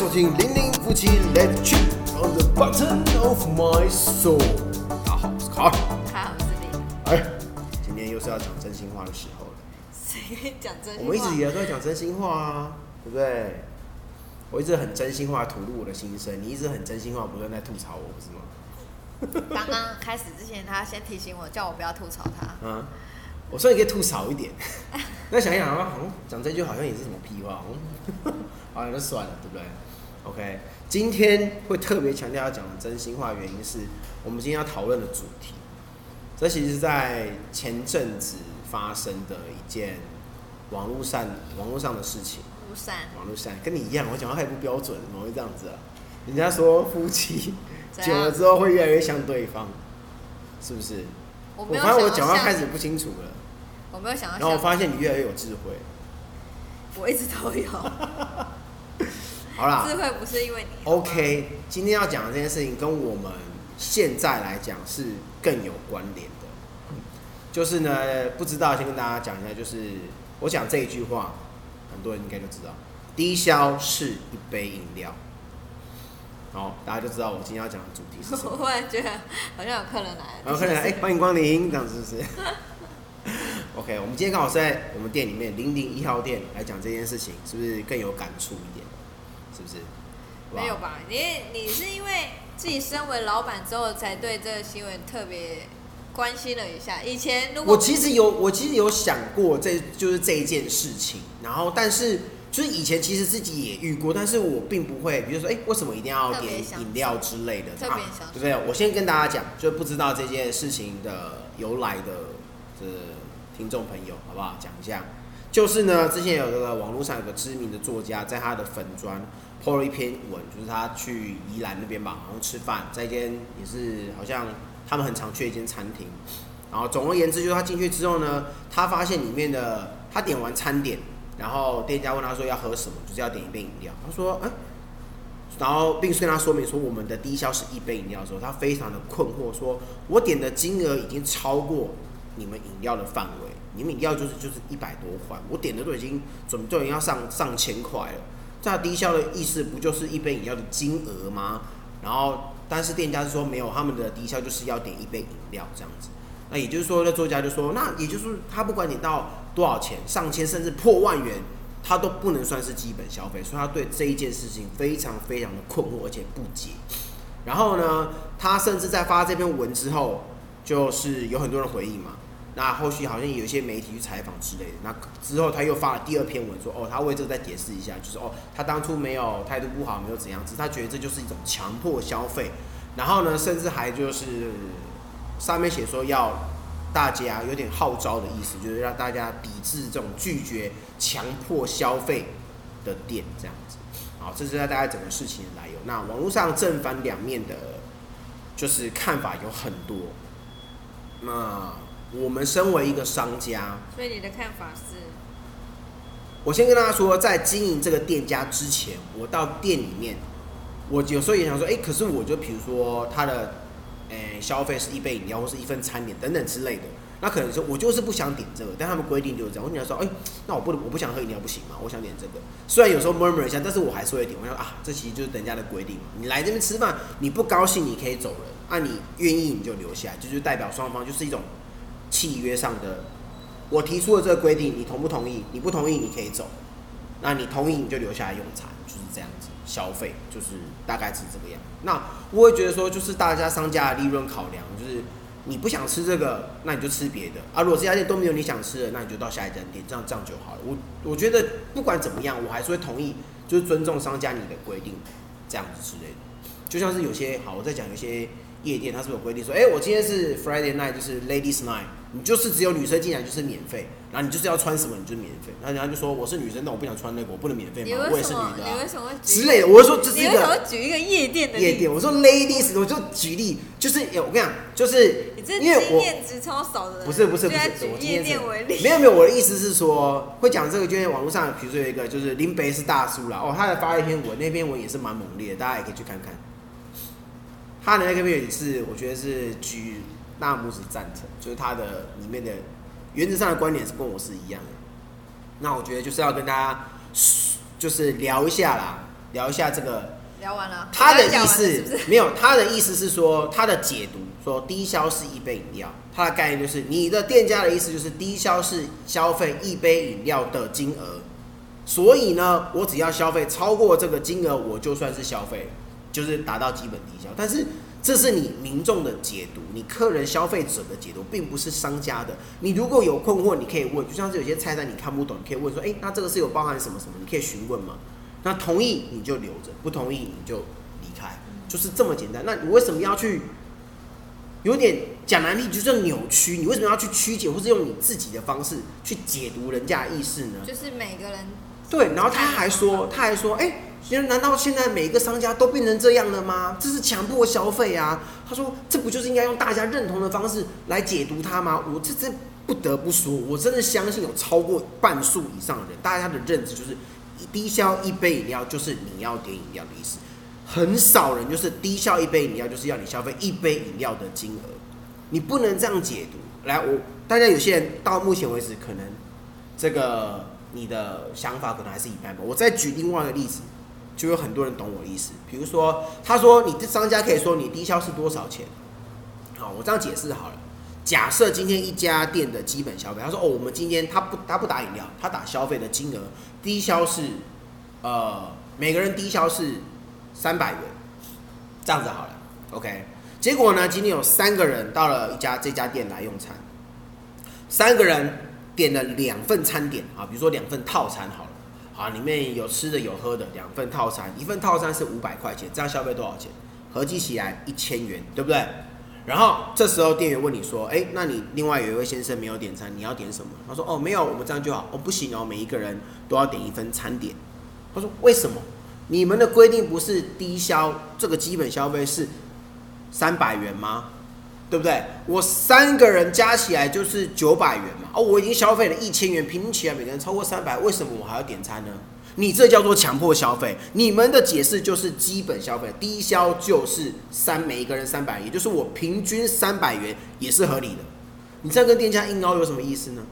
收听零零夫妻 Let Trip on the button of my soul。大家好，我是卡尔。还好是你，哎，今天又是要讲真心话的时候了。谁讲真心话？我们一直以来都在讲真心话啊，对不对？我一直很真心话吐露我的心声，你一直很真心话不断在吐槽我，不是吗？刚刚开始之前，他先提醒我，叫我不要吐槽他。啊，我说你可以吐槽一点。那想一想啊，好像讲这句好像也是什么屁话，嗯 好，那就算了，对不对？OK，今天会特别强调要讲的真心话，原因是我们今天要讨论的主题，这其实是在前阵子发生的一件网络上网络上的事情。网络上跟你一样，我讲话太不标准，怎么会这样子啊？人家说夫妻久了之后会越来越像对方，是不是？我没有我发现我讲话开始不清楚了，我没有想要然后我，发现你越来越有智慧。我一直都有 好啦智慧，不是因为你。，OK，今天要讲的这件事情跟我们现在来讲是更有关联的。就是呢，不知道先跟大家讲一下，就是我讲这一句话，很多人应该就知道，低消是一杯饮料。好，大家就知道我今天要讲的主题是什么 我么。忽然觉得好像有客人来了，有客人来，哎、欢迎光临，这样子是不是？OK，我们今天刚好是在我们店里面零零一号店来讲这件事情，是不是更有感触一点？是不是？没有？吧？你你是因为自己身为老板之后，才对这个新闻特别关心了一下。以前如果我其实有，我其实有想过这就是这一件事情，然后但是就是以前其实自己也遇过，但是我并不会，比如说，哎、为什么一定要点饮料之类的？特别想啊对不对？我先跟大家讲，就不知道这件事情的由来的这听众朋友，好不好？讲一下，就是呢，之前有这个网络上有个知名的作家，在他的粉砖 po 了一篇文，就是他去宜兰那边吧，然后吃饭，在一间也是好像他们很常去的一间餐厅。然后总而言之，就是他进去之后呢，他发现里面的他点完餐点，然后店家问他说要喝什么，就是要点一杯饮料。他说，哎、然后并跟他说明说我们的低消是一杯饮料的时候，他非常的困惑，说我点的金额已经超过你们饮料的范围，你们饮料就是就是一百多块，我点的都已经准都已经要上上千块了。这低消的意思不就是一杯饮料的金额吗？然后但是店家是说没有，他们的低消就是要点一杯饮料这样子。那也就是说，那作家就说，那也就是他不管你到多少钱，上千甚至破万元，他都不能算是基本消费，所以他对这一件事情非常非常的困惑，而且不解。然后呢，他甚至在发这篇文之后，就是有很多人回应嘛。那后续好像有一些媒体去采访之类的。那之后他又发了第二篇文说，哦，他为这个再解释一下，就是哦，他当初没有态度不好，没有怎样，只是他觉得这就是一种强迫消费。然后呢，甚至还就是上面写说要大家有点号召的意思，就是让大家抵制这种拒绝强迫消费的店这样子。好，这是在大概整个事情的来由。那网络上正反两面的，就是看法有很多。那我们身为一个商家，所以你的看法是，我先跟大家说，在经营这个店家之前，我到店里面，我有时候也想说，哎、可是我就比如说他的，诶、消费是一杯饮料或是一份餐点等等之类的，那可能说我就是不想点这个，但他们规定就是这样。我就想说，哎、那我不能我不想喝饮料不行吗？我想点这个，虽然有时候 murmur 一下，但是我还是会点。我想说啊，这其实就是人家的规定嘛。你来这边吃饭，你不高兴你可以走人，啊，你愿意你就留下来，就是代表双方就是一种契约上的。我提出了这个规定，你同不同意？你不同意你可以走，那你同意你就留下来用餐，就是这样子消费，就是大概是这个样。那我会觉得说，就是大家商家的利润考量，就是你不想吃这个，那你就吃别的啊。如果这家店都没有你想吃的，那你就到下一家店，这样这样就好了。我我觉得不管怎么样，我还是会同意，就是尊重商家你的规定，这样子之类的。就像是有些好，我在讲有些夜店，它是有规定说，哎、我今天是 Friday night，就是 Ladies night，你就是只有女生进来就是免费，然后你就是要穿什么你就免费，然后人家就说我是女生，但我不想穿那个，我不能免费你吗？我也是女？的、啊你为。什么之类的，我是说这是一个举一个夜店的夜店，我说 ladies，我就举例，就是有我跟你讲，就是因为我值超少的人，不是不是不是，居然举夜店为例，没有没有，我的意思是说，会讲这个，就因为网络上，比如说有一个就是林北是大叔啦，哦，他还发了一篇文，那篇文也是蛮猛烈的，大家也可以去看看。他的那个篇也是，我觉得是举大拇指赞成，就是他的里面的原则上的观点是跟我是一样的。那我觉得就是要跟大家就是聊一下啦，聊一下这个。聊完了。他的意思？没有，他的意思是说，他的解读说低消是一杯饮料，他的概念就是你的店家的意思就是低消是消费一杯饮料的金额，所以呢，我只要消费超过这个金额，我就算是消费，就是达到基本低消。但是这是你民众的解读，你客人消费者的解读，并不是商家的。你如果有困惑，你可以问，就像是有些菜单你看不懂，你可以问说，诶，那这个是有包含什么什么？你可以询问吗。那同意你就留着，不同意你就离开，就是这么简单。那你为什么要去有点讲难听，就是扭曲？你为什么要去曲解，或是用你自己的方式去解读人家的意思呢？就是每个人对，然后他还说，他还说，哎、现在难道现在每一个商家都变成这样了吗？这是强迫消费啊！他说，这不就是应该用大家认同的方式来解读它吗？我这这不得不说，我真的相信有超过半数以上的人，大家的认知就是低消一杯饮料就是你要点饮料的意思，很少人就是低消一杯饮料就是要你消费一杯饮料的金额，你不能这样解读。来，我大家有些人到目前为止可能这个你的想法可能还是一般吧。我再举另外一个例子，就有很多人懂我的意思。比如说，他说你这商家可以说你低消是多少钱？好，我这样解释好了。假设今天一家店的基本消费，他说哦，我们今天他不他不打饮料，他打消费的金额低消是呃每个人低消是三百元，这样子好了，OK。结果呢，今天有三个人到了一家这家店来用餐，三个人点了两份餐点啊，比如说两份套餐好了，啊，里面有吃的有喝的，两份套餐，一份套餐是五百块钱，这样消费多少钱？合计起来一千元，对不对？然后这时候店员问你说：“哎，那你另外有一位先生没有点餐，你要点什么？”他说：“哦，没有，我们这样就好。”哦，不行哦，每一个人都要点一份餐点。他说：“为什么？你们的规定不是低消这个基本消费是三百元吗？对不对？我三个人加起来就是九百元嘛。哦，我已经消费了一千元，平均起来每个人超过三百，为什么我还要点餐呢？你这叫做强迫消费。你们的解释就是基本消费，低消就是三每一个人三百，也就是我平均三百元也是合理的。你这样跟店家硬凹有什么意思呢？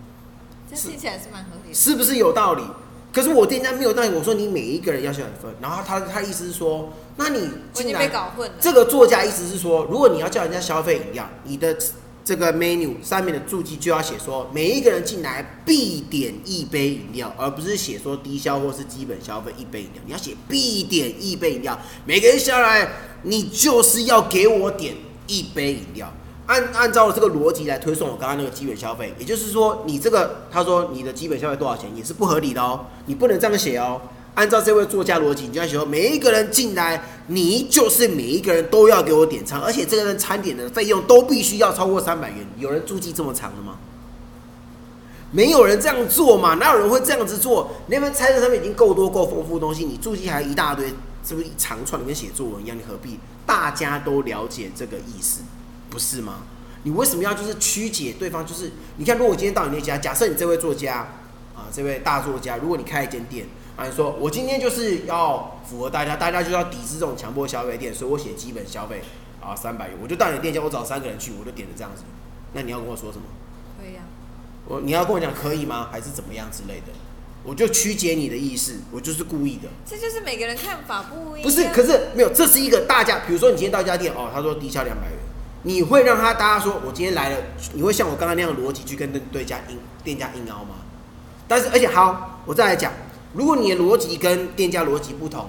这听起来是蛮合理的。是不是有道理？可是我店家没有道理，我说你每一个人要消一份，然后他他意思是说，那你我已进来经被搞混了。这个作家意思是说，如果你要叫人家消费饮料，你的这个 menu 上面的注记就要写说，每一个人进来必点一杯饮料，而不是写说低消或是基本消费一杯饮料。你要写必点一杯饮料，每个人下来，你就是要给我点一杯饮料。按按照这个逻辑来推送我刚刚那个基本消费，也就是说，你这个他说你的基本消费多少钱也是不合理的哦，你不能这样写哦。按照这位作家逻辑，你就要写说，每一个人进来，你就是每一个人都要给我点餐，而且这个人餐点的费用都必须要超过三百元。有人注记这么长的吗？没有人这样做嘛？哪有人会这样子做？那份菜单上面已经够多够丰富的东西，你注记还一大堆，是不是一长串的跟写作文一样？你何必？大家都了解这个意思，不是吗？你为什么要就是曲解对方？就是你看，如果我今天到你那家，假设你这位作家啊，这位大作家，如果你开一间店啊，你说我今天就是要符合大家，大家就要抵制这种强迫消费店，所以我写基本消费啊三百元，我就到你店家，我找三个人去，我就点了这样子，那你要跟我说什么？可以啊，我你要跟我讲可以吗？还是怎么样之类的？我就曲解你的意思，我就是故意的。这就是每个人看法不一样。不是，可是没有，这是一个大家，比如说你今天到一家店，哦，他说低消两百元，你会让他大家说我今天来了，你会像我刚刚那样逻辑去跟对对家硬店家硬凹吗？但是而且好，我再来讲，如果你的逻辑跟店家逻辑不同，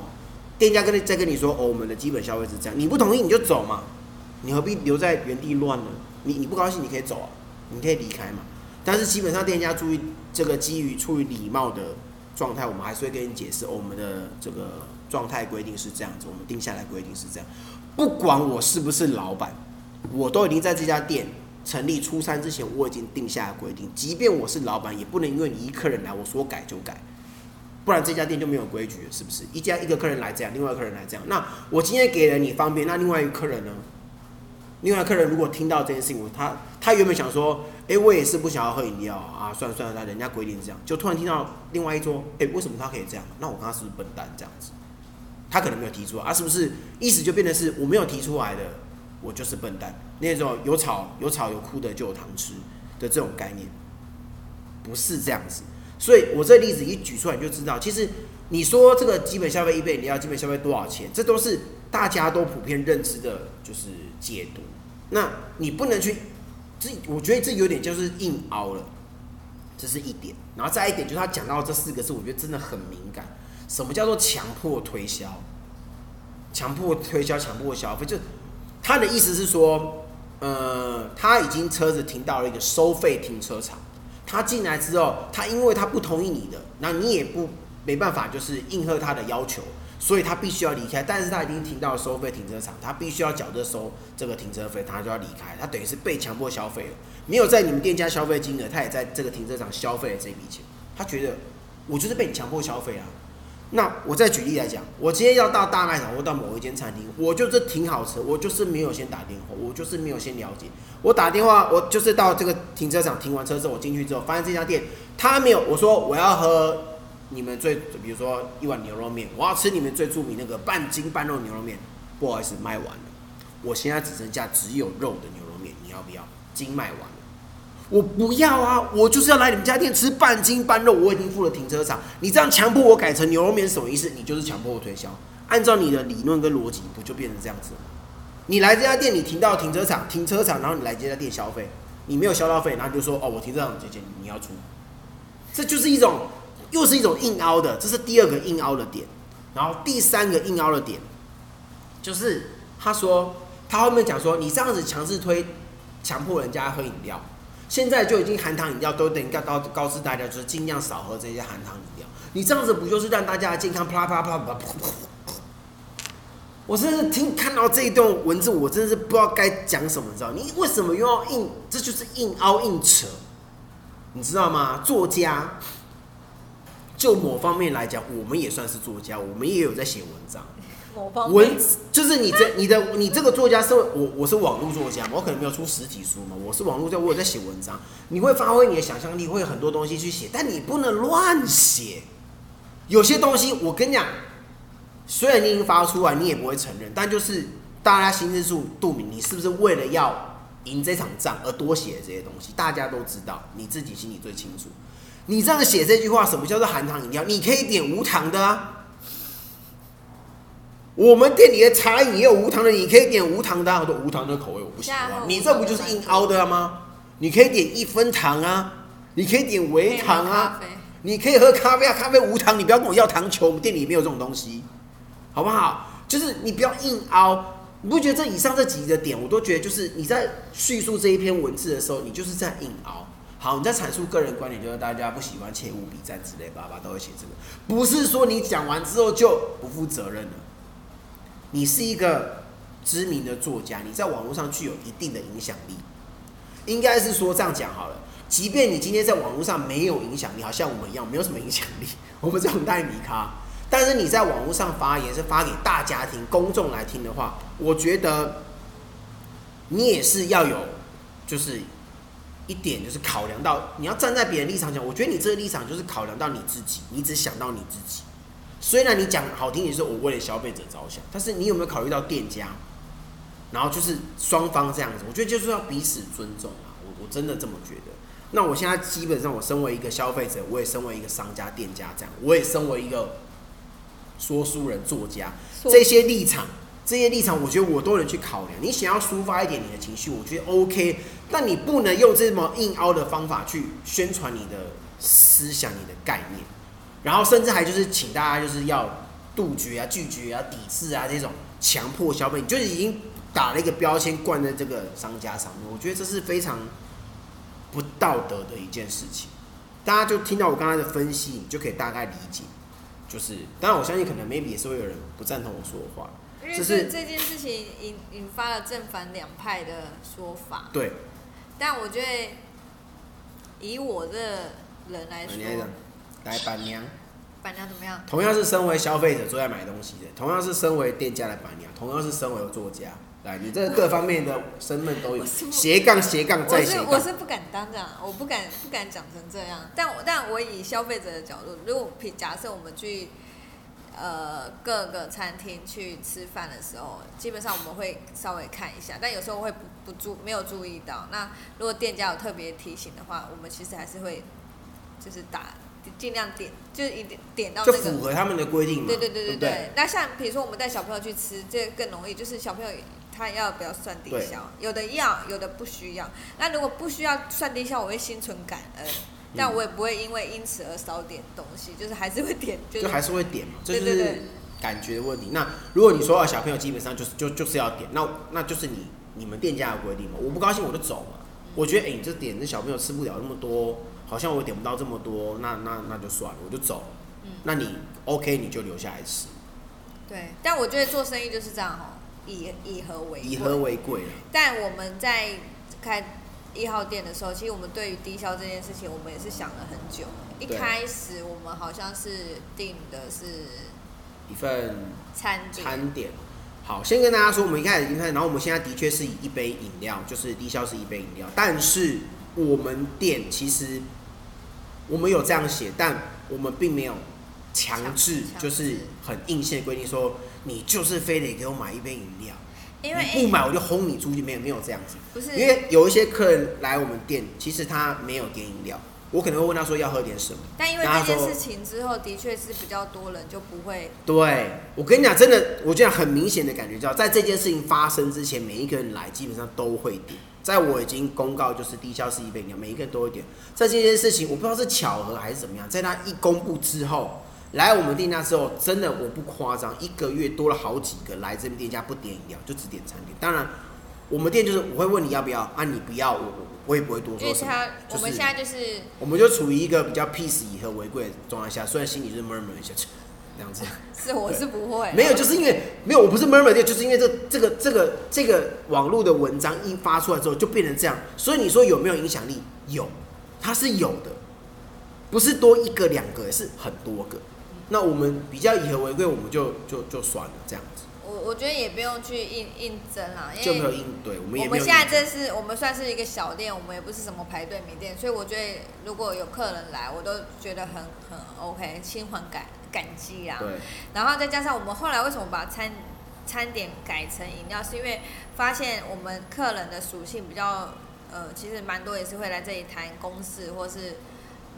店家跟你再跟你说哦，我们的基本消费是这样，你不同意你就走嘛，你何必留在原地乱呢？你你不高兴你可以走啊，你可以离开嘛。但是基本上店家注意这个基于出于礼貌的状态，我们还是会跟你解释、我们的这个状态规定是这样子，我们定下来规定是这样。不管我是不是老板，我都已经在这家店成立初三之前，我已经定下了规定，即便我是老板，也不能因为你一客人来，我说改就改，不然这家店就没有规矩了，是不是？一家一个客人来这样，另外一个客人来这样，那我今天给了你方便，那另外一个客人呢？另外客人如果听到这件事情，他他原本想说，哎、我也是不想要喝饮料啊，算了算了，那人家规定这样，就突然听到另外一桌，哎、为什么他可以这样？那我刚刚是不是笨蛋这样子？他可能没有提出，啊，是不是意思就变成是我没有提出来的，我就是笨蛋？那种有吵有吵有哭的就有糖吃的这种概念，不是这样子。所以我这例子一举出来，就知道，其实你说这个基本消费一倍，你要基本消费多少钱，这都是大家都普遍认知的，就是解读。那你不能去，这我觉得这有点就是硬凹了，这是一点。然后再一点就是他讲到这四个字，我觉得真的很敏感。什么叫做强迫推销？强迫推销、强迫消费，就他的意思是说，呃，他已经车子停到了一个收费停车场。他进来之后，他因为他不同意你的，那你也不没办法，就是应和他的要求，所以他必须要离开。但是他已经停到了收费停车场，他必须要缴这收这个停车费，他就要离开。他等于是被强迫消费了，没有在你们店家消费金额，他也在这个停车场消费了这笔钱。他觉得我就是被你强迫消费啊。那我再举例来讲，我今天要到大卖场或到某一间餐厅，我就是停好车，我就是没有先打电话，我就是没有先了解。我打电话，我就是到这个停车场停完车之后，我进去之后发现这家店他没有，我说我要喝你们最，比如说一碗牛肉面，我要吃你们最著名那个半斤半肉牛肉面，不好意思卖完了，我现在只剩下只有肉的牛肉面，你要不要？斤卖完。我不要啊！我就是要来你们家店吃半斤半肉，我已经付了停车场。你这样强迫我改成牛肉面什么意思？你就是强迫我推销。按照你的理论跟逻辑，不就变成这样子吗？你来这家店，你停到停车场，停车场，然后你来这家店消费，你没有消到费，然后就说哦，我停车场这钱你要出，这就是一种，又是一种硬凹的，这是第二个硬凹的点。然后第三个硬凹的点，就是他说他后面讲说，你这样子强制推，强迫人家喝饮料。现在就已经含糖饮料都等于告告告知大家，就是尽量少喝这些含糖饮料。你这样子不就是让大家的健康啪啪啪啪啪？我真是听看到这一段文字，我真的是不知道该讲什么，你知道？你为什么又要硬？这就是硬凹硬扯，你知道吗？作家，就某方面来讲，我们也算是作家，我们也有在写文章。文就是你这你的你这个作家是我我是网络作家，我可能没有出实体书嘛，我是网络，我有在写文章，你会发挥你的想象力，会有很多东西去写，但你不能乱写。有些东西我跟你讲，虽然你已经发出来，你也不会承认，但就是大家心知肚明，你是不是为了要赢这场仗而多写这些东西？大家都知道，你自己心里最清楚。你这样写这句话，什么叫做含糖饮料？你可以点无糖的啊。我们店里的茶饮也有无糖的，你可以点无糖的。我说无糖的口味我不喜欢，你这不就是硬凹的吗？你可以点一分糖啊，你可以点微糖啊，你可以喝咖啡啊，咖啡无糖，你不要跟我要糖球，我们店里没有这种东西，好不好？就是你不要硬凹，你不觉得这以上这几个点，我都觉得就是你在叙述这一篇文字的时候，你就是在硬凹。好，你在阐述个人观点，就是大家不喜欢切勿比赞之类，爸爸都会写这个，不是说你讲完之后就不负责任了。你是一个知名的作家，你在网络上具有一定的影响力。应该是说这样讲好了，即便你今天在网络上没有影响力，好像我们一样没有什么影响力，我们这种代米咖，但是你在网络上发言是发给大家庭、公众来听的话，我觉得你也是要有，就是一点就是考量到你要站在别人立场讲，我觉得你这个立场就是考量到你自己，你只想到你自己。虽然你讲好听，也是我为了消费者着想，但是你有没有考虑到店家？然后就是双方这样子，我觉得就是要彼此尊重啊！我我真的这么觉得。那我现在基本上，我身为一个消费者，我也身为一个商家、店家，这样，我也身为一个说书人、作家，这些立场，这些立场，我觉得我都能去考量。你想要抒发一点你的情绪，我觉得 OK，但你不能用这么硬凹的方法去宣传你的思想、你的概念。然后甚至还就是请大家就是要杜绝啊、拒绝啊、抵制啊这种强迫消费，就是已经打了一个标签灌在这个商家上面。我觉得这是非常不道德的一件事情。大家就听到我刚才的分析，你就可以大概理解。就是，当然我相信可能 maybe 也是会有人不赞同我说的话。因为这这件事情引引发了正反两派的说法。对。但我觉得以我这人来说。来板娘，板娘怎么样？同样是身为消费者最爱买东西的，同样是身为店家的板娘，同样是身为作家，来，你这各方面的身份都有，斜杠斜杠再斜杠。我是我是不敢当这样，我不敢不敢讲成这样，但我但我以消费者的角度，如果假设我们去呃各个餐厅去吃饭的时候，基本上我们会稍微看一下，但有时候会不不注没有注意到。那如果店家有特别提醒的话，我们其实还是会就是打。尽量点，就是一点点到就那个符合他们的规定嘛。对对对对不对对。那像比如说我们带小朋友去吃，这个更容易，就是小朋友他要不要算低对消，有的要，有的不需要。那如果不需要算低消，我会心存感恩，但我也不会因为因此而少点东西，就是还是会点，就是就还是会点嘛，这就是对对对感觉的问题。那如果你说啊，小朋友基本上就是就就是要点，那那就是你你们店家的规定嘛。我不高兴我就走嘛。我觉得哎、你这点那小朋友吃不了那么多，好像我点不到这么多，那那那就算了，我就走。嗯那你 OK 你就留下来吃，对。但我觉得做生意就是这样哦，以以和为。以和为贵啊。但我们在开一号店的时候，其实我们对于低消这件事情，我们也是想了很久。一对开始我们好像是定的是一份餐点，餐点。好，先跟大家说，我们一开始已经开始，然后我们现在的确是以一杯饮料，就是低消是一杯饮料，但是我们店其实我们有这样写，但我们并没有强制，就是很硬性的规定说你就是非得给我买一杯饮料，因为你不买我就轰你出去，没有没有这样子。不是。因为有一些客人来我们店，其实他没有点饮料，我可能会问他说要喝点什么。但因为这件事情之后，的确是比较多人就不会对，我跟你讲，真的，我这样很明显的感觉到，在这件事情发生之前，每一个人来基本上都会点。在我已经公告就是低消是一杯饮料，每一个人都会点。在这件事情，我不知道是巧合还是怎么样，在他一公布之后，来我们店家之后，真的我不夸张，一个月多了好几个来这边店家不点饮料，就只点餐点。当然，我们店就是我会问你要不要，啊你不要，我我我也不会多因为说什么。他就是我们现在就是我们就处于一个比较 peace 以和为贵的状态下，虽然心里就是 murmur 一下，这样子。是我是不会没有，就是因为没有，我不是 murmur 的，就是因为这这个这个这个网络的文章一发出来之后，就变成这样。所以你说有没有影响力？有，它是有的，不是多一个两个，是很多个。那我们比较以和为贵，我们就就就算了，这样子我我觉得也不用去应应征啦，因就没有为应对，我们也我没有应们现在这是我们算是一个小店，我们也不是什么排队名店，所以我觉得如果有客人来，我都觉得很很 OK，心怀感感激啊。对然后再加上我们后来为什么把餐餐点改成饮料，是因为发现我们客人的属性比较呃，其实蛮多也是会来这里谈公事或是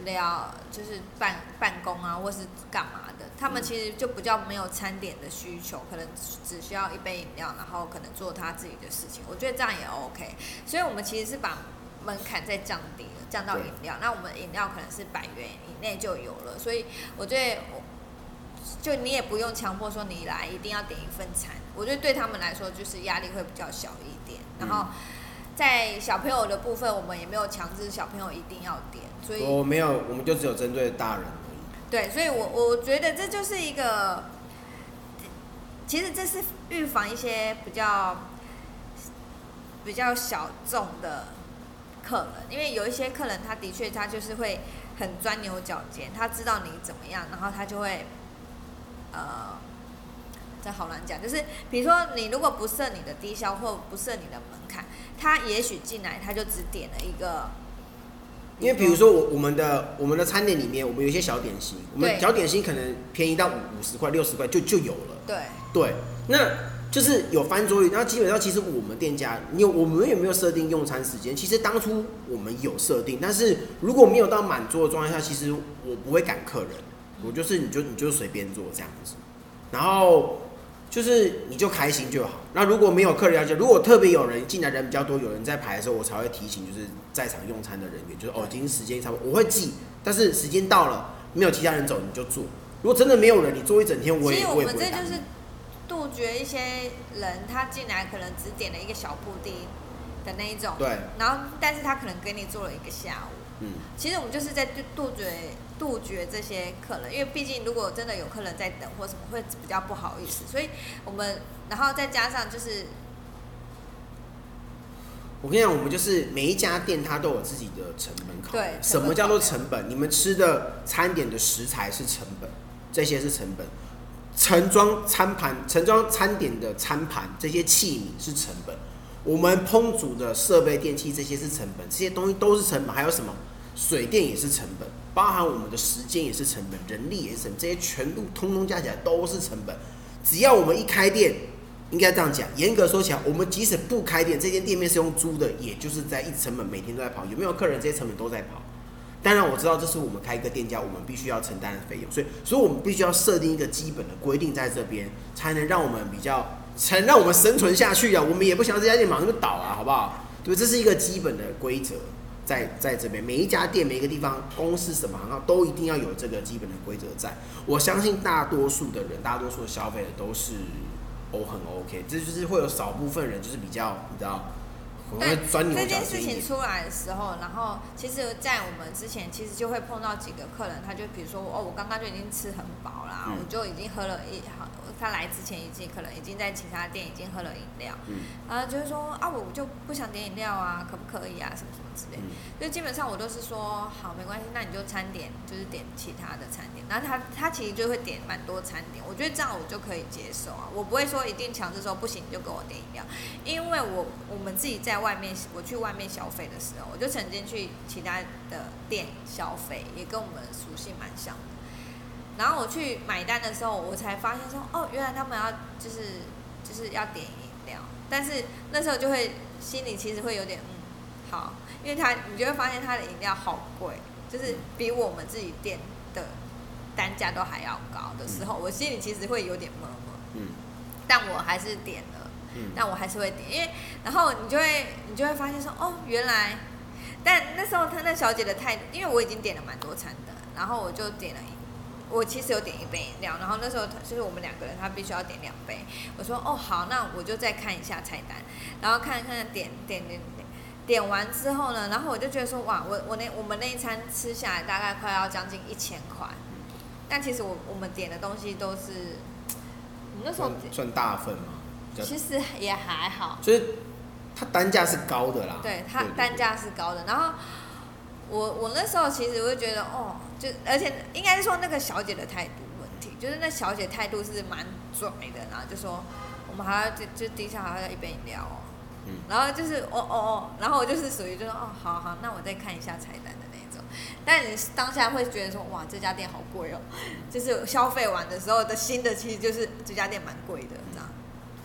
聊就是办办公啊，或是干嘛的。他们嗯其实就比较没有餐点的需求，可能只只需要一杯饮料，然后可能做他自己的事情。我觉得这样也 OK。所以我们其实是把门槛再降低了，降到饮料。那我们饮料可能是百元以内就有了，所以我觉得我就你也不用强迫说你来一定要点一份餐，我觉得对他们来说就是压力会比较小一点。然后在小朋友的部分，我们也没有强制小朋友一定要点，所以我没有，我们就只有针对大人而已。对，所以我我觉得这就是一个，其实这是预防一些比较比较小众的客人，因为有一些客人他的确他就是会很钻牛角尖，他知道你怎么样，然后他就会呃。这好难讲，就是比如说你如果不设你的低消或不设你的门槛，他也许进来他就只点了一个，因为比如说我我们的我们的餐点里面，我们有一些小点心，我们小点心可能便宜到五五十块、六十块就就有了。对对，那就是有翻桌率。然后基本上，其实我们店家，你有我们有没有设定用餐时间？其实当初我们有设定，但是如果没有到满桌的状态下，其实我不会赶客人，我就是你就你就随便做这样子，然后就是你就开心就好。那如果没有客人要求，如果特别有人进来人比较多，有人在排的时候，我才会提醒，就是在场用餐的人员，就是哦，今天时间差不多，我会记，但是时间到了，没有其他人走，你就坐。如果真的没有人，你坐一整天，我也我们这就是杜绝一些人他进来可能只点了一个小布丁的那一种，对，然后但是他可能跟你做了一个下午。嗯。其实我们就是在杜杜绝杜绝这些客人，因为毕竟如果真的有客人在等或什么，会比较不好意思。所以我们然后再加上就是我跟你讲，我们就是每一家店它都有自己的成本考量。对什么叫做成本？你们吃的餐点的食材是成本，这些是成本。盛装餐盘、盛装餐点的餐盘，这些器皿是成本。我们烹煮的设备、电器这些是成本，这些东西都是成本。还有什么？水电也是成本，包含我们的时间也是成本，人力也是，这些全部通通加起来都是成本。只要我们一开店，应该这样讲，严格说起来，我们即使不开店，这间店面是用租的，也就是在一成本每天都在跑。有没有客人？这些成本都在跑。当然我知道这是我们开一个店家，我们必须要承担的费用，所以所以我们必须要设定一个基本的规定在这边，才能让我们比较，才能让我们生存下去啊！我们也不想这家店马上就倒啊，好不好？对，这是一个基本的规则，在在这边每一家店每一个地方公司什么行号都一定要有这个基本的规则在。我相信大多数的人，大多数的消费者都是都很 OK，这就是会有少部分人就是比较你知道。对这件事情出来的时候，然后其实，在我们之前，其实就会碰到几个客人，他就比如说，哦，我刚刚就已经吃很饱啦，我就已经喝了一好，他来之前已经可能已经在其他店已经喝了饮料，然后就是说啊，我就不想点饮料啊，可不可以啊，什么什么之类，就基本上我都是说好，没关系，那你就餐点就是点其他的餐点，然后他他其实就会点蛮多餐点，我觉得这样我就可以接受啊，我不会说一定强制说不行你就给我点饮料，因为我我们自己在。外面我去外面消费的时候，我就曾经去其他的店消费，也跟我们属性蛮像的。然后我去买单的时候，我才发现说，哦，原来他们要就是就是要点饮料，但是那时候就会心里其实会有点嗯好，因为他你就会发现他的饮料好贵，就是比我们自己店的单价都还要高的时候，我心里其实会有点闷闷。嗯，但我还是点了。嗯但我还是会点，因为然后你就会你就会发现说哦原来，但那时候他那小姐的态度，因为我已经点了蛮多餐的，然后我就点了，我其实有点一杯饮料，然后那时候就是我们两个人，他必须要点两杯，我说哦好，那我就再看一下菜单，然后看看点点点点，点完之后呢，然后我就觉得说哇我我那我们那一餐吃下来大概快要将近一千块，但其实我我们点的东西都是，那时候算大份吗？其实也还好，就是它单价是高的啦。对，它单价是高的。然后我我那时候其实会觉得，哦，就而且应该是说那个小姐的态度问题，就是那小姐态度是蛮拽的，然后就说我们还要就就底下还要一杯饮料哦。嗯。然后就是哦哦哦，然后我就是属于就说哦，好好，那我再看一下菜单的那种。但你当下会觉得说，哇，这家店好贵哦，就是消费完的时候的新的，其实就是这家店蛮贵的，这样。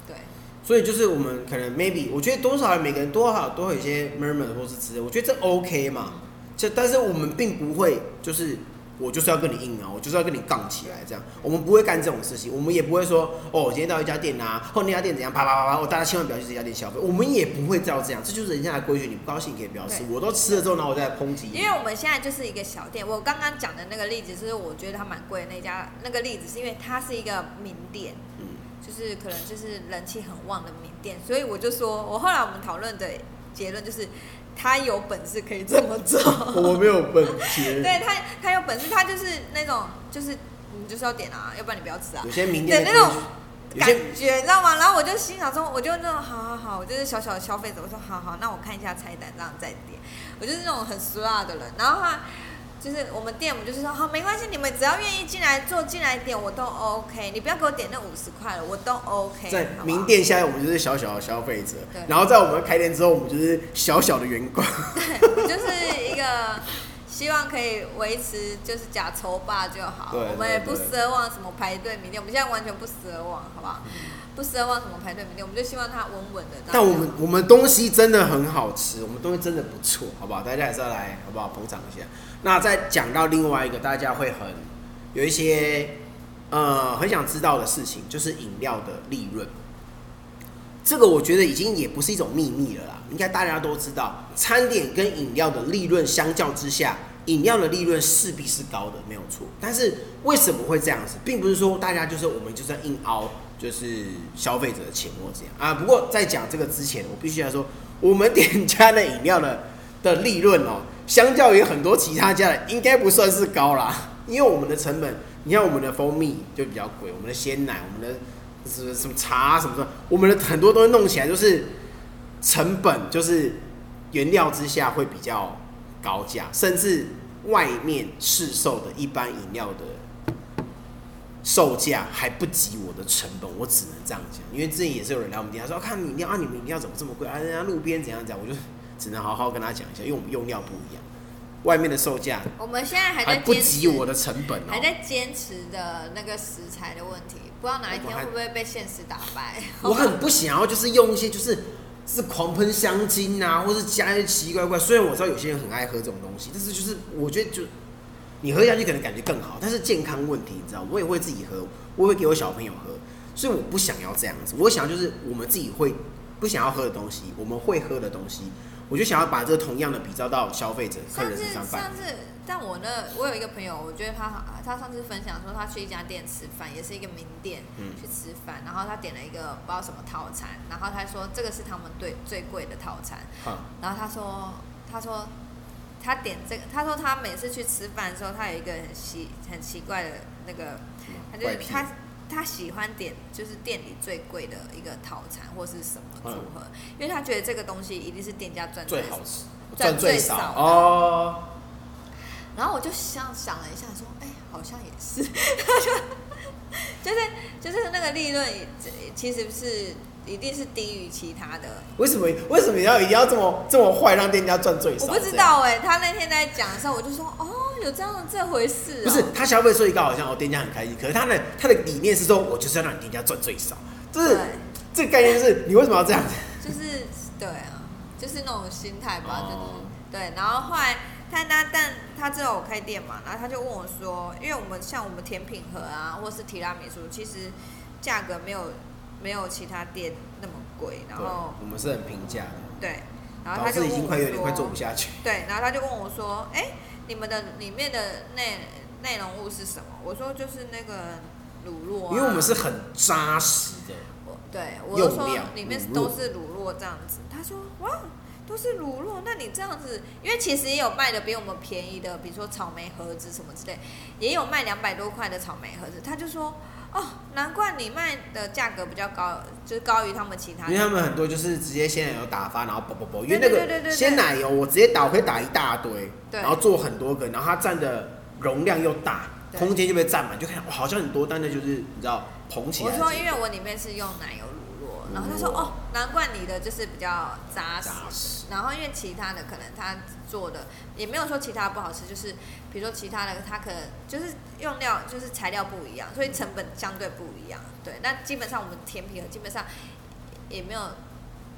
对所以就是我们可能 maybe 我觉得多少每个人多少都会有一些 murmur 或是之类，我觉得这 OK 嘛。就但是我们并不会就是我就是要跟你硬啊，我就是要跟你杠起来这样。我们不会干这种事情，我们也不会说哦，我今天到一家店啊，或那家店怎样啪啪啪啪，我大家千万不要去这家店消费。我们也不会照这样，这就是人家的规矩。你不高兴可以不要吃，我都吃了之后，然后我再抨击。因为我们现在就是一个小店，我刚刚讲的那个例子是我觉得它蛮贵的那家那个例子，是因为它是一个名店。嗯就是可能就是人气很旺的名店，所以我就说，我后来我们讨论的结论就是，他有本事可以这么做。我没有本事。对他，他有本事，他就是那种，就是你就是要点啊，要不然你不要吃啊。有些名店的那种感觉，你知道吗？然后我就心想说，我就那种，好好好，我就是小小的消费者，我说好好，那我看一下菜单，这样再点。我就是那种很俗辣的人，然后他。就是我们店，我们就是说好，没关系，你们只要愿意进来做进来点，我都 OK。你不要给我点那五十块了，我都 OK。在名店现在我们就是小小的消费者，然后在我们开店之后，我们就是小小的员工。对，就是一个希望可以维持就是假筹霸就好，我们也不奢望什么排队名店，我们现在完全不奢望，好不好？不奢望什么排队名店，我们就希望它稳稳的。但我们我们东西真的很好吃，我们东西真的不错，好不好？大家还是要来，好不好？捧场一下。那再讲到另外一个大家会很有一些呃很想知道的事情，就是饮料的利润。这个我觉得已经也不是一种秘密了啦，应该大家都知道，餐点跟饮料的利润相较之下，饮料的利润势必是高的，没有错。但是为什么会这样子，并不是说大家就是我们就是硬凹，就是消费者的钱或这样啊。不过在讲这个之前，我必须要说，我们店家的饮料的的利润哦。相较于很多其他家的，应该不算是高啦，因为我们的成本，你看我们的蜂蜜就比较贵，我们的鲜奶，我们的什么什么茶什么的，我们的很多东西弄起来就是成本就是原料之下会比较高价，甚至外面市售的一般饮料的售价还不及我的成本，我只能这样讲，因为之前也是有人来我们店，他说看饮料啊，你们饮料怎么这么贵啊？人家路边怎样怎样，我就。只能好好跟他讲一下，因为我们用料不一样，外面的售价，我们现在还在不及我的成本，还在坚持的那个食材的问题，不知道哪一天会不会被现实打败。我很不想要，就是用一些就是是狂喷香精啊，或是加一些奇奇怪怪。虽然我知道有些人很爱喝这种东西，但是就是我觉得就你喝下去可能感觉更好，但是健康问题你知道，我也会自己喝，我会给我小朋友喝，所以我不想要这样子。我想要就是我们自己会不想要喝的东西，我们会喝的东西，我就想要把这个同样的比较到消费者客人身上办。上次，但我那我有一个朋友，我觉得他他上次分享说他去一家店吃饭，也是一个名店，嗯。去吃饭，然后他点了一个不知道什么套餐，然后他说这个是他们最最贵的套餐，嗯，然后他说他说他点这个，他说他每次去吃饭的时候，他有一个很奇很奇怪的那个，他就是他他喜欢点就是店里最贵的一个套餐或是什么组合，因为他觉得这个东西一定是店家赚最好吃，赚赚最少哦。然后我就想想了一下，说，哎，好像也是，就是就是那个利润也其实是一定是低于其他的。为什么为什么要一定要这么这么坏，让店家赚最少？我不知道哎、他那天在讲的时候，我就说，哦，有这样这回事、哦。不是他消费最高，好像哦店家很开心，可是他的他的理念是说，我就是要让你店家赚最少，就是对，这个概念是你为什么要这样子？就是对啊，就是那种心态吧，哦就是对。然后后来他他但他知道我开店嘛，然后他就问我说，因为我们像我们甜品盒啊，或是提拉米苏，其实价格没有没有其他店那么贵，然对后，我们是很平价的，对，然后他就已经快有点快做说不下去。对，然后他就问我说：“哎、你们的里面的内内容物是什么？”我说：“就是那个乳酪、啊。”因为我们是很扎实的，我对我就说里面都是乳酪这样子。他说：“哇，都是乳酪，那你这样子，因为其实也有卖的比我们便宜的，比如说草莓盒子什么之类，也有卖两百多块的草莓盒子。”他就说：“哦，难怪你卖的价格比较高，就是高于他们其他。因为他们很多就是直接鲜奶油打发，然后啵啵啵，因为那个鲜奶油我直接打，我可以打一大堆，对然后做很多个，然后它占的容量又大，对空间就被占满，就看哇好像很多，但那就是你知道捧起来。我说，因为我里面是用奶油然后他说，哦，难怪你的就是比较扎实。扎实然后因为其他的可能他做的也没有说其他不好吃，就是比如说其他的他可能就是用料就是材料不一样，所以成本相对不一样。对，那基本上我们甜品盒基本上也没有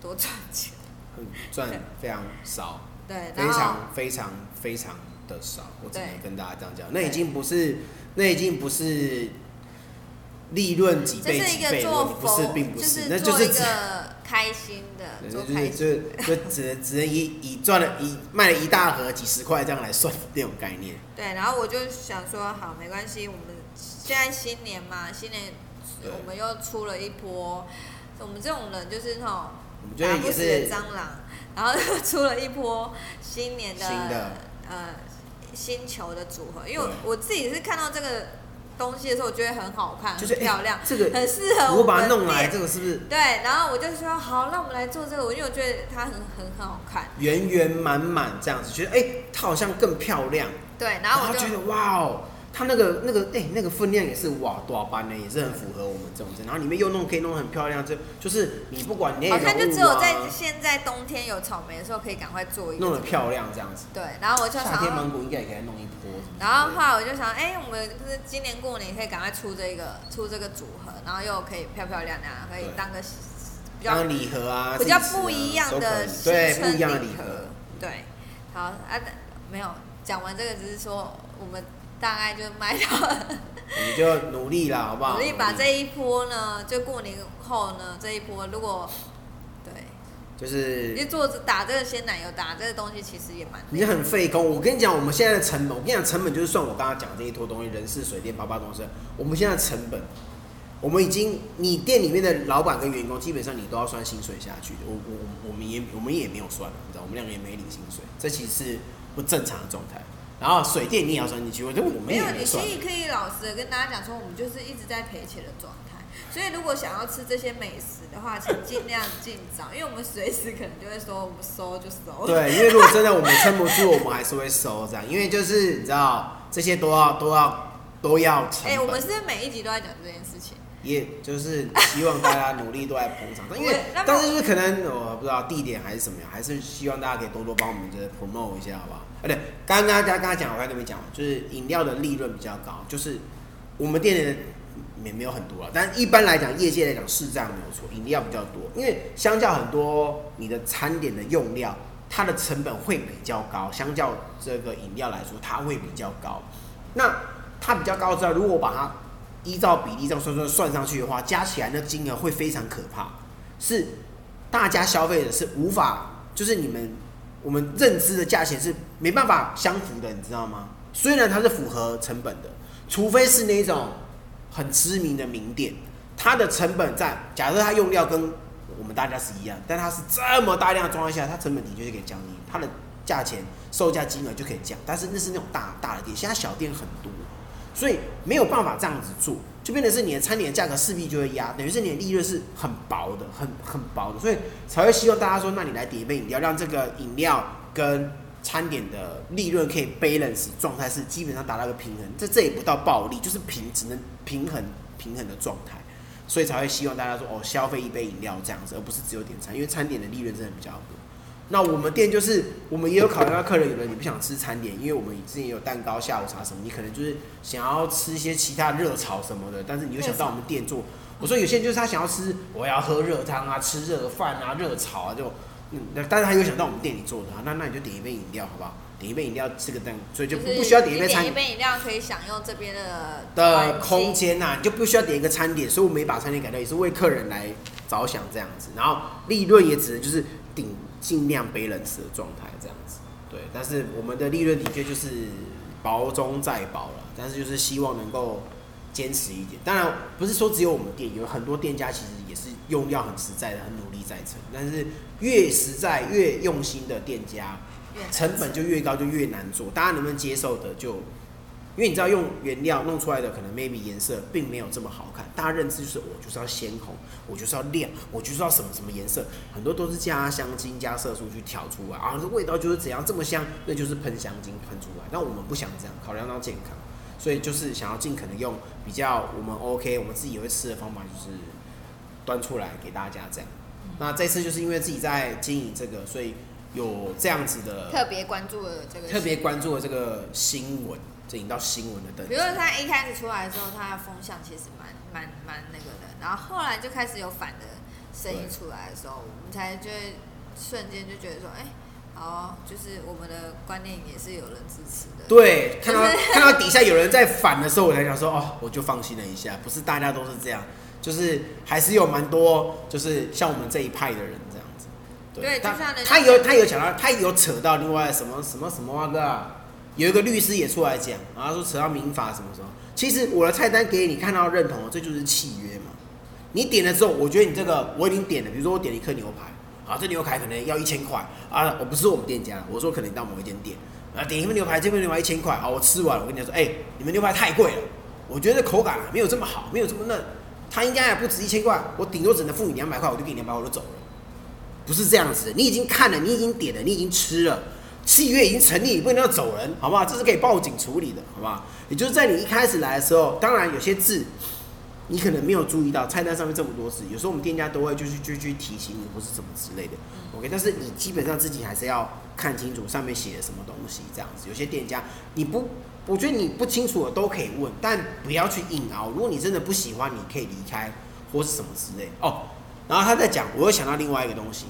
多赚钱。很 赚非常少，对，非常非常非常的少，我只能跟大家这样讲，那已经不是那已经不是利润几倍这是一个几倍不是，并不，就是那就做一是只个开心的，就是开心。就就只能只能以以赚了一卖了一大盒几十块这样来算那种概念。对，然后我就想说，好，没关系，我们现在新年嘛，新年我们又出了一波，我们这种人就是那种我们觉得也打不死的是蟑螂，然后又出了一波新年的新的呃星球的组合，因为我我自己是看到这个东西的时候，我觉得很好看，就是很漂亮哎，这个很适合如果把它弄来，这个是不是对，然后我就说好，那我们来做这个，因为我觉得它很很很好看，圆圆满满这样子？觉得哎、它好像更漂亮，对，然后我就觉得哇哦，它那个那个哎、那个分量也是哇多少班呢，也是很符合我们这种人。然后里面又弄可以弄得很漂亮，就就是你不管内容物、啊、好像就只有在现在冬天有草莓的时候，可以赶快做一弄得漂亮这样子。对，然后我就夏想夏，天芒果应该也可以弄一波什么之类的。然后后来我就想，哎、我们不是今年过年可以赶快出这个出这个组合，然后又可以漂漂亮亮，可以当个比较当礼盒啊，比较不一样的以对不一样的礼礼盒。对，好啊，没有讲完这个，只是说我们大概就卖到了。我们就努力啦，好不好？努力把这一波呢，就过年后呢这一波，如果对，就是你做打这个鲜奶油，打这个东西其实也蛮你很费工。我跟你讲，我们现在的成本，我跟你讲，成本就是算我刚刚讲这一坨东西，人事、水电、八八东西。我们现在的成本，我们已经，你店里面的老板跟员工，基本上你都要算薪水下去的。我我我我们也我们也没有算，你知道，我们两个也没领薪水，这其实是不正常的状态。然后水电你也要算进去，我觉得我们没有，你也没算其。实可以老实的跟大家讲说，我们就是一直在赔钱的状态。所以如果想要吃这些美食的话，请尽量尽早，因为我们随时可能就会说我们收就收。对，因为如果真的我们撑不住，我们还是会收这样，因为就是你知道，这些都要都要都要成哎、本。我们是不是每一集都在讲这件事情？也就是希望大家努力都在捧场，因为但是就是可能我不知道地点还是什么样，还是希望大家可以多多帮我们就是 promote 一下，好不好？啊，对，刚刚刚刚刚讲，我刚才都没讲完，就是饮料的利润比较高，就是我们店里的也没有很多了，但一般来讲，业界来讲是这样没有错，饮料比较多，因为相较很多你的餐点的用料，它的成本会比较高，相较这个饮料来说，它会比较高。那它比较高之后，如果把它依照比例这样算算算上去的话，加起来那金额会非常可怕，是大家消费者是无法，就是你们我们认知的价钱是没办法相符的，你知道吗？虽然它是符合成本的，除非是那种很知名的名店，它的成本在假设它用料跟我们大家是一样，但它是这么大量的状况下，它成本的确是可以降低，它的价钱售价金额就可以降，但是那是那种大大的店，现在小店很多。所以没有办法这样子做，就变成是你的餐点价格势必就会压，等于是你的利润是很薄的，很很薄的，所以才会希望大家说，那你来点一杯饮料，让这个饮料跟餐点的利润可以 balance 状态是基本上达到一个平衡，这这也不到暴利，就是平只能平衡平衡的状态，所以才会希望大家说哦，消费一杯饮料这样子，而不是只有点餐，因为餐点的利润真的比较多。那我们店就是，我们也有考虑到客人，有的你不想吃餐点，因为我们之前也有蛋糕、下午茶什么，你可能就是想要吃一些其他热炒什么的，但是你又想到我们店做。我说有些人就是他想要吃，我要喝热汤啊，吃热饭啊，热炒啊，就，嗯，但是他有想到我们店里做的，那那你就点一杯饮料好不好？点一杯饮料吃个蛋，所以就不需要点一杯餐。点一杯饮料可以享用这边的的空间呐，你就不需要点一个餐点，所以我们也把餐点改掉，也是为客人来着想这样子，然后利润也只能就是顶。尽量背人吃的状态这样子，对，但是我们的利润的确就是薄中再薄了，但是就是希望能够坚持一点。当然不是说只有我们店，有很多店家其实也是用料很实在的，很努力在撑。但是越实在越用心的店家，成本就越高，就越难做。大家能不能接受的就。因为你知道用原料弄出来的可能 maybe 颜色并没有这么好看，大家认知就是我就是要鲜红，我就是要亮，我就是要什么什么颜色，很多都是加香精加色素去调出来啊，这味道就是怎样这么香，那就是喷香精喷出来。但我们不想这样，考量到健康，所以就是想要尽可能用比较我们 OK，我们自己也会吃的方法，就是端出来给大家这样。那这次就是因为自己在经营这个，所以有这样子的特别关注了这个特别关注了这个新闻。这引到新闻的灯。比如说他一开始出来的时候，他的风向其实蛮蛮蛮那个的，然后后来就开始有反的声音出来的时候，我们才就会瞬间就觉得说，哎，好，就是我们的观念也是有人支持的。对，看到 看到底下有人在反的时候，我才想说，哦，我就放心了一下，不是大家都是这样，就是还是有蛮多，就是像我们这一派的人这样子。对，他他有他有讲到，他有扯到另外什么什么什么那个。有一个律师也出来讲，然后说扯到民法什么什么。其实我的菜单给你看到认同，这就是契约嘛。你点了之后，我觉得你这个我已经点了，比如说我点了一颗牛排，啊，这牛排可能要一千块啊，我不是我们店家，我说可能到某一间店啊，点一份牛排，这份牛排一千块，好，我吃完，我跟你说，哎，你们牛排太贵了，我觉得口感没有这么好，没有这么嫩，他应该也不止一千块，我顶多只能付你两百块，我就给你两百，我就走了，不是这样子的，你已经看了，你已经点了，你已经吃了。契约已经成立，你不能要走人，好不好？这是可以报警处理的，好不好？也就是在你一开始来的时候，当然有些字你可能没有注意到，菜单上面这么多字，有时候我们店家都会就是就去提醒你或是什么之类的，OK。但是你基本上自己还是要看清楚上面写的什么东西，这样子。有些店家你不，我觉得你不清楚的都可以问，但不要去硬熬。如果你真的不喜欢，你可以离开或是什么之类哦。然后他在讲，我又想到另外一个东西，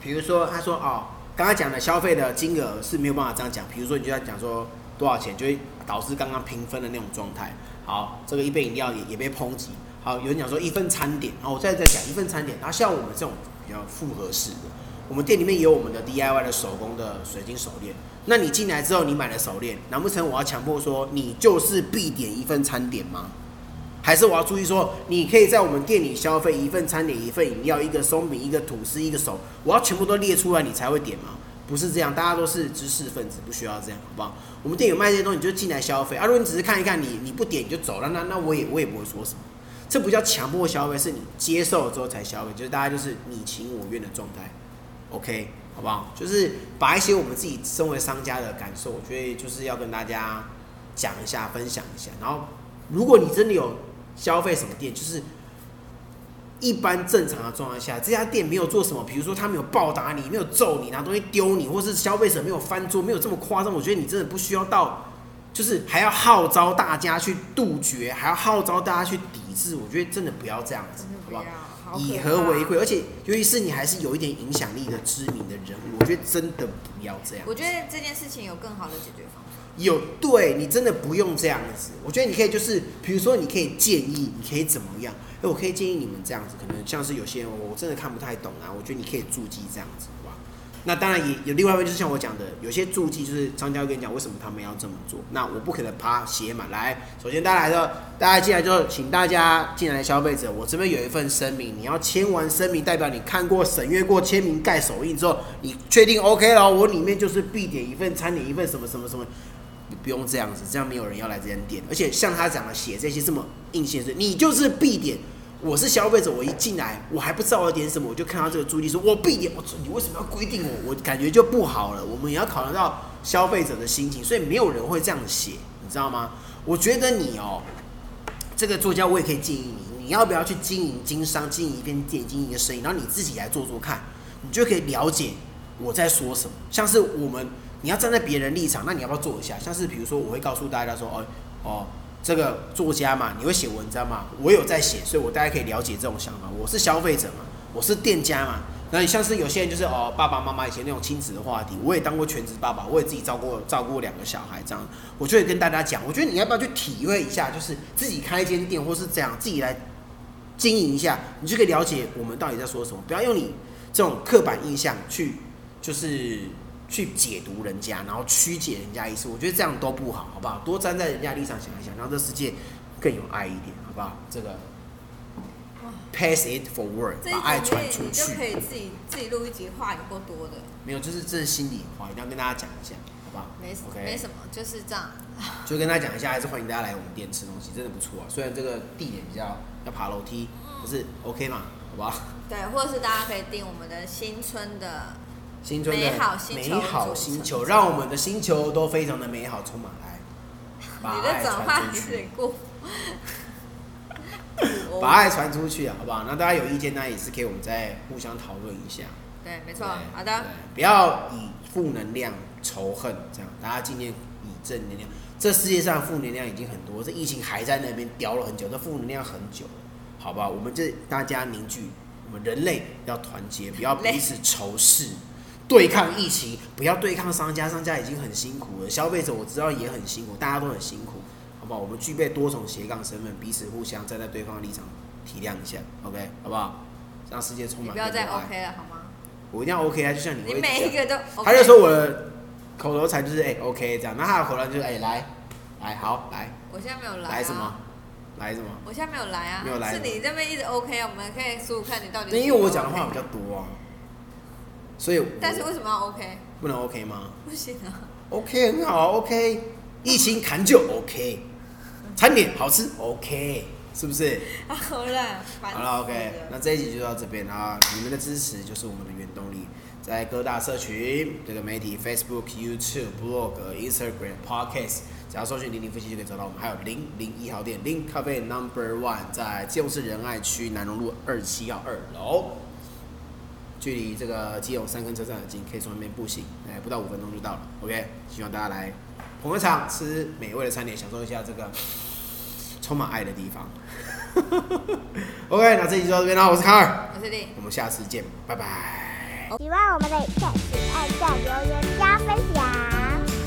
比如说他说哦。刚刚讲的消费的金额是没有办法这样讲，比如说你就要讲说多少钱，就会导致刚刚平分的那种状态。好，这个一杯饮料也也被抨击。好，有人讲说一份餐点，然后我再再讲一份餐点。然后像我们这种比较复合式的，我们店里面有我们的 DIY 的手工的水晶手链。那你进来之后，你买了手链，难不成我要强迫说你就是必点一份餐点吗？还是我要注意说，你可以在我们店里消费一份餐点、一份饮料、一个松饼、一个吐司、一个手，我要全部都列出来，你才会点吗？不是这样，大家都是知识分子，不需要这样，好不好？我们店有卖这些东西，你就进来消费。啊，如果你只是看一看，你你不点你就走了，那那我也我也不会说什么。这不叫强迫消费，是你接受了之后才消费，就是大家就是你情我愿的状态。OK，好不好？就是把一些我们自己身为商家的感受，我觉得就是要跟大家讲一下、分享一下。然后，如果你真的有。消费什么店，就是一般正常的状态下，这家店没有做什么，比如说他没有暴打你，没有揍你，拿东西丢你，或是消费者没有翻桌，没有这么夸张。我觉得你真的不需要到就是还要号召大家去杜绝，还要号召大家去抵制。我觉得真的不要这样子，好不好？以和为贵，而且尤其是你还是有一点影响力的知名的人物，我觉得真的不要这样。我觉得这件事情有更好的解决方法。有，对你真的不用这样子。我觉得你可以就是，比如说你可以建议，你可以怎么样？哎，我可以建议你们这样子，可能像是有些人我真的看不太懂啊，我觉得你可以注记这样子。那当然也有另外一位，就是像我讲的，有些注记就是商家会跟你讲为什么他们要这么做。那我不可能趴写满来。首先大家来的，大家进来之后，请大家进来的消费者，我这边有一份声明，你要签完声明，代表你看过、审阅过、签名、盖手印之后，你确定 OK 了，我里面就是必点一份餐点一份什么什么什么，你不用这样子，这样没有人要来这间店。而且像他讲的写这些这么硬性的，你就是必点。我是消费者，我一进来，我还不知道要点什么，我就看到这个注意说，我必点。我说你为什么要规定我？我感觉就不好了。我们也要考虑到消费者的心情，所以没有人会这样写，你知道吗？我觉得你哦，这个作家我也可以建议你，你要不要去经营经商，经营一片店，经营一个生意，然后你自己来做做看，你就可以了解我在说什么。像是我们，你要站在别人立场，那你要不要做一下？像是比如说，我会告诉大家说，哦哦。这个作家嘛，你会写文章嘛？我有在写，所以我大家可以了解这种想法。我是消费者嘛，我是店家嘛。那你像是有些人就是哦，爸爸妈妈以前那种亲子的话题，我也当过全职爸爸，我也自己照顾照顾两个小孩，这样我就会跟大家讲。我觉得你要不要去体会一下，就是自己开一间店，或是这样自己来经营一下，你就可以了解我们到底在说什么。不要用你这种刻板印象去，就是。去解读人家，然后曲解人家意思，我觉得这样都不好，好不好？多站在人家立场想一想，让这世界更有爱一点，好不好？这个 pass it forward，把爱传出去。你就可以自己自己录一集，话有够多的。没有，就是这是心里话，一定要跟大家讲一下，好不好？没，OK，没什么，就是这样。就跟大家讲一下，还是欢迎大家来我们店吃东西，真的不错啊。虽然这个地点比较要爬楼梯，可是 OK 嘛，好不好？对，或者是大家可以订我们的新春的。新春的美好星球，让我们的星球都非常的美好，充满爱。你的转化有点过。把爱传出去啊，好不好？那大家有意见呢，也是可以我们再互相讨论一下。对，没错，好的。不要以负能量、仇恨这样，大家今天以正能量。这世界上负能量已经很多，这疫情还在那边叼了很久，这负能量很久，好不好？我们这大家凝聚，我们人类要团结，不要彼此仇视。对抗疫情，不要对抗商家，商家已经很辛苦了。消费者我知道也很辛苦，大家都很辛苦，好不好？我们具备多重斜杠身份，彼此互相站在对方的立场体谅一下，OK，好不好？让世界充满。不要再 OK 了，好吗？我一定要 OK 啊！就像你，你每一个都，他就说我的口头禅就是哎 OK 这样，那他的口头禅就是哎来来好来。我现在没有来。来什么？来什么？我现在没有来啊。没有来。是你这边一直 OK 啊？我们可以数数看你到底。因为我讲的话比较多啊。所以，但是为什么要 OK？不能 OK 吗？不行啊。OK 很好，OK，疫情砍就 OK，餐点好吃 OK，是不是？好了，好了 OK，那这一集就到这边啊！你们的支持就是我们的原动力，在各大社群这个媒体 Facebook、YouTube、Blog、Instagram、Podcast，只要搜寻零零夫妻就可以找到我们。还有零零一号店零咖啡 Number One，在基隆市仁爱区南荣路二七号二楼。距离这个基隆三根车站很近，可以从那边步行，哎，不到五分钟就到了。OK，希望大家来捧个场，吃美味的餐点，享受一下这个充满爱的地方。OK，那这期就到这边啦，我是卡尔，我是丽，我们下次见，拜拜。喜欢我们的影片，请按下留言加分享，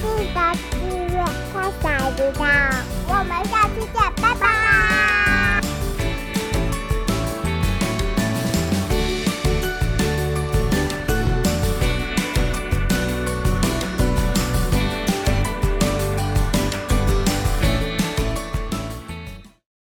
记得订阅开小铃铛，我们下期见，拜拜。